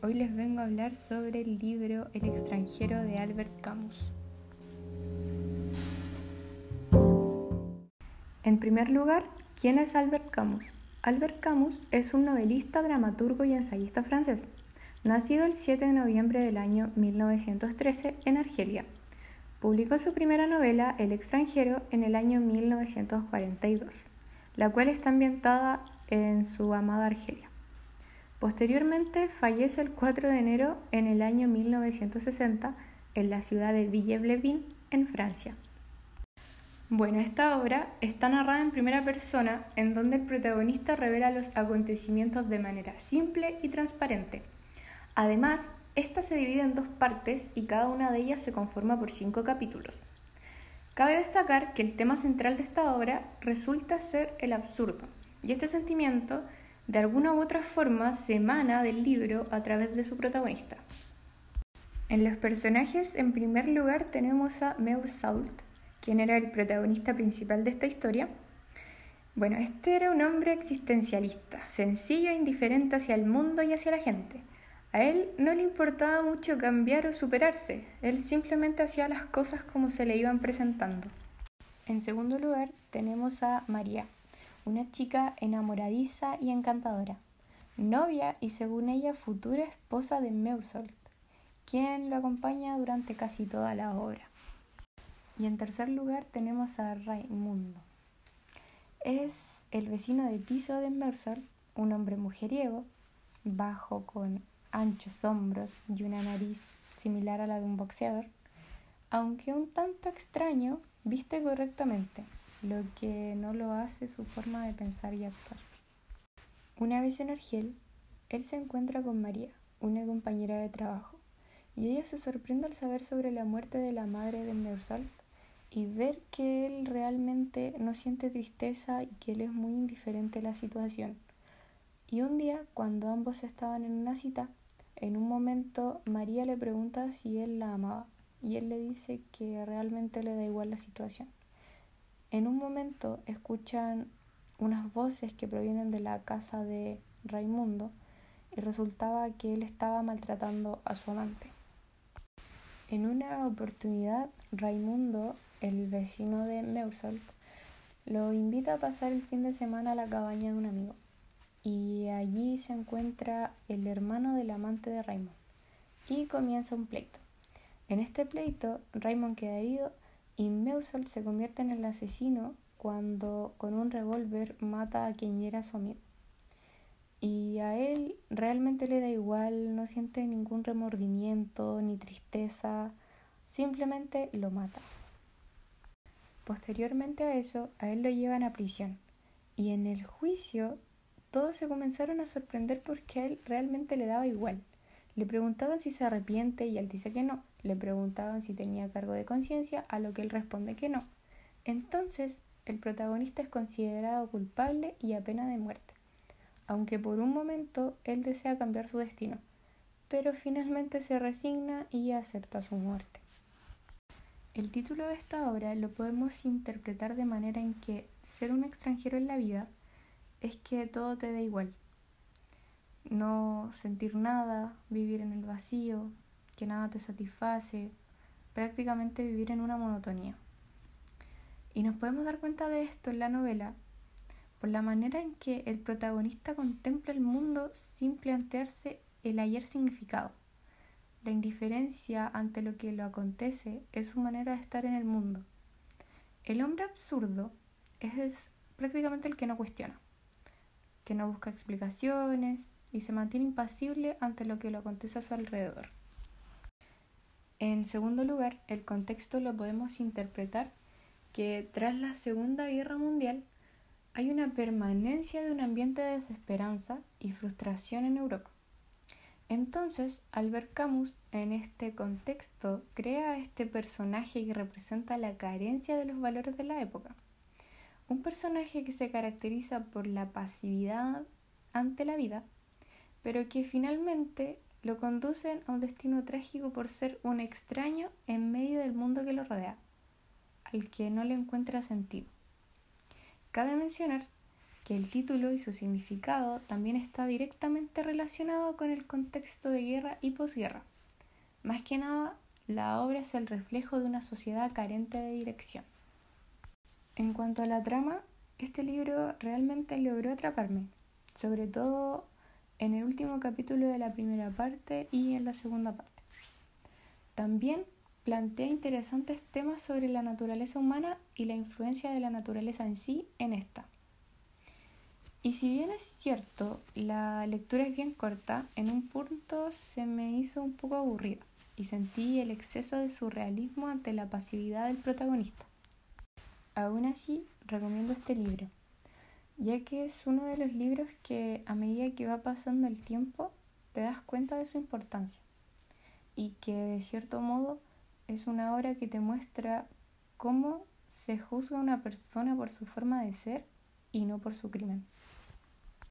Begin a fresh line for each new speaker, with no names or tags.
Hoy les vengo a hablar sobre el libro El extranjero de Albert Camus. En primer lugar, ¿quién es Albert Camus? Albert Camus es un novelista, dramaturgo y ensayista francés, nacido el 7 de noviembre del año 1913 en Argelia. Publicó su primera novela, El extranjero, en el año 1942, la cual está ambientada en su amada Argelia. Posteriormente fallece el 4 de enero en el año 1960 en la ciudad de Villers-les-Bains, en Francia. Bueno, esta obra está narrada en primera persona en donde el protagonista revela los acontecimientos de manera simple y transparente. Además, esta se divide en dos partes y cada una de ellas se conforma por cinco capítulos. Cabe destacar que el tema central de esta obra resulta ser el absurdo, y este sentimiento de alguna u otra forma se emana del libro a través de su protagonista. En los personajes, en primer lugar, tenemos a Sault, quien era el protagonista principal de esta historia. Bueno, este era un hombre existencialista, sencillo e indiferente hacia el mundo y hacia la gente. A él no le importaba mucho cambiar o superarse, él simplemente hacía las cosas como se le iban presentando. En segundo lugar, tenemos a María, una chica enamoradiza y encantadora, novia y según ella futura esposa de Meusolt, quien lo acompaña durante casi toda la obra. Y en tercer lugar tenemos a Raimundo. Es el vecino de piso de Meusolt, un hombre mujeriego, bajo con anchos hombros y una nariz similar a la de un boxeador, aunque un tanto extraño, viste correctamente lo que no lo hace su forma de pensar y actuar. Una vez en Argel, él se encuentra con María, una compañera de trabajo, y ella se sorprende al saber sobre la muerte de la madre de Meursault y ver que él realmente no siente tristeza y que él es muy indiferente a la situación. Y un día, cuando ambos estaban en una cita, en un momento María le pregunta si él la amaba y él le dice que realmente le da igual la situación. En un momento escuchan unas voces que provienen de la casa de Raimundo y resultaba que él estaba maltratando a su amante. En una oportunidad, Raimundo, el vecino de Meusolt, lo invita a pasar el fin de semana a la cabaña de un amigo. Y allí se encuentra el hermano del amante de Raymond. Y comienza un pleito. En este pleito, Raymond queda herido y se convierte en el asesino cuando con un revólver mata a quien era su amigo. Y a él realmente le da igual, no siente ningún remordimiento ni tristeza, simplemente lo mata. Posteriormente a eso, a él lo llevan a prisión. Y en el juicio, todos se comenzaron a sorprender porque a él realmente le daba igual. Le preguntaban si se arrepiente y él dice que no. Le preguntaban si tenía cargo de conciencia, a lo que él responde que no. Entonces, el protagonista es considerado culpable y a pena de muerte, aunque por un momento él desea cambiar su destino, pero finalmente se resigna y acepta su muerte. El título de esta obra lo podemos interpretar de manera en que ser un extranjero en la vida es que todo te da igual, no sentir nada, vivir en el vacío, que nada te satisface, prácticamente vivir en una monotonía. Y nos podemos dar cuenta de esto en la novela por la manera en que el protagonista contempla el mundo sin plantearse el ayer significado. La indiferencia ante lo que lo acontece es su manera de estar en el mundo. El hombre absurdo es prácticamente el que no cuestiona, que no busca explicaciones, y se mantiene impasible ante lo que le acontece a su alrededor. En segundo lugar, el contexto lo podemos interpretar que tras la Segunda Guerra Mundial hay una permanencia de un ambiente de desesperanza y frustración en Europa. Entonces, Albert Camus, en este contexto, crea a este personaje que representa la carencia de los valores de la época. Un personaje que se caracteriza por la pasividad ante la vida pero que finalmente lo conducen a un destino trágico por ser un extraño en medio del mundo que lo rodea, al que no le encuentra sentido. Cabe mencionar que el título y su significado también está directamente relacionado con el contexto de guerra y posguerra. Más que nada, la obra es el reflejo de una sociedad carente de dirección. En cuanto a la trama, este libro realmente logró atraparme, sobre todo en el último capítulo de la primera parte y en la segunda parte. También plantea interesantes temas sobre la naturaleza humana y la influencia de la naturaleza en sí en esta. Y si bien es cierto, la lectura es bien corta, en un punto se me hizo un poco aburrida y sentí el exceso de surrealismo ante la pasividad del protagonista. Aún así, recomiendo este libro, ya que es uno de los libros que a medida que va pasando el tiempo te das cuenta de su importancia y que de cierto modo es una obra que te muestra cómo se juzga a una persona por su forma de ser y no por su crimen.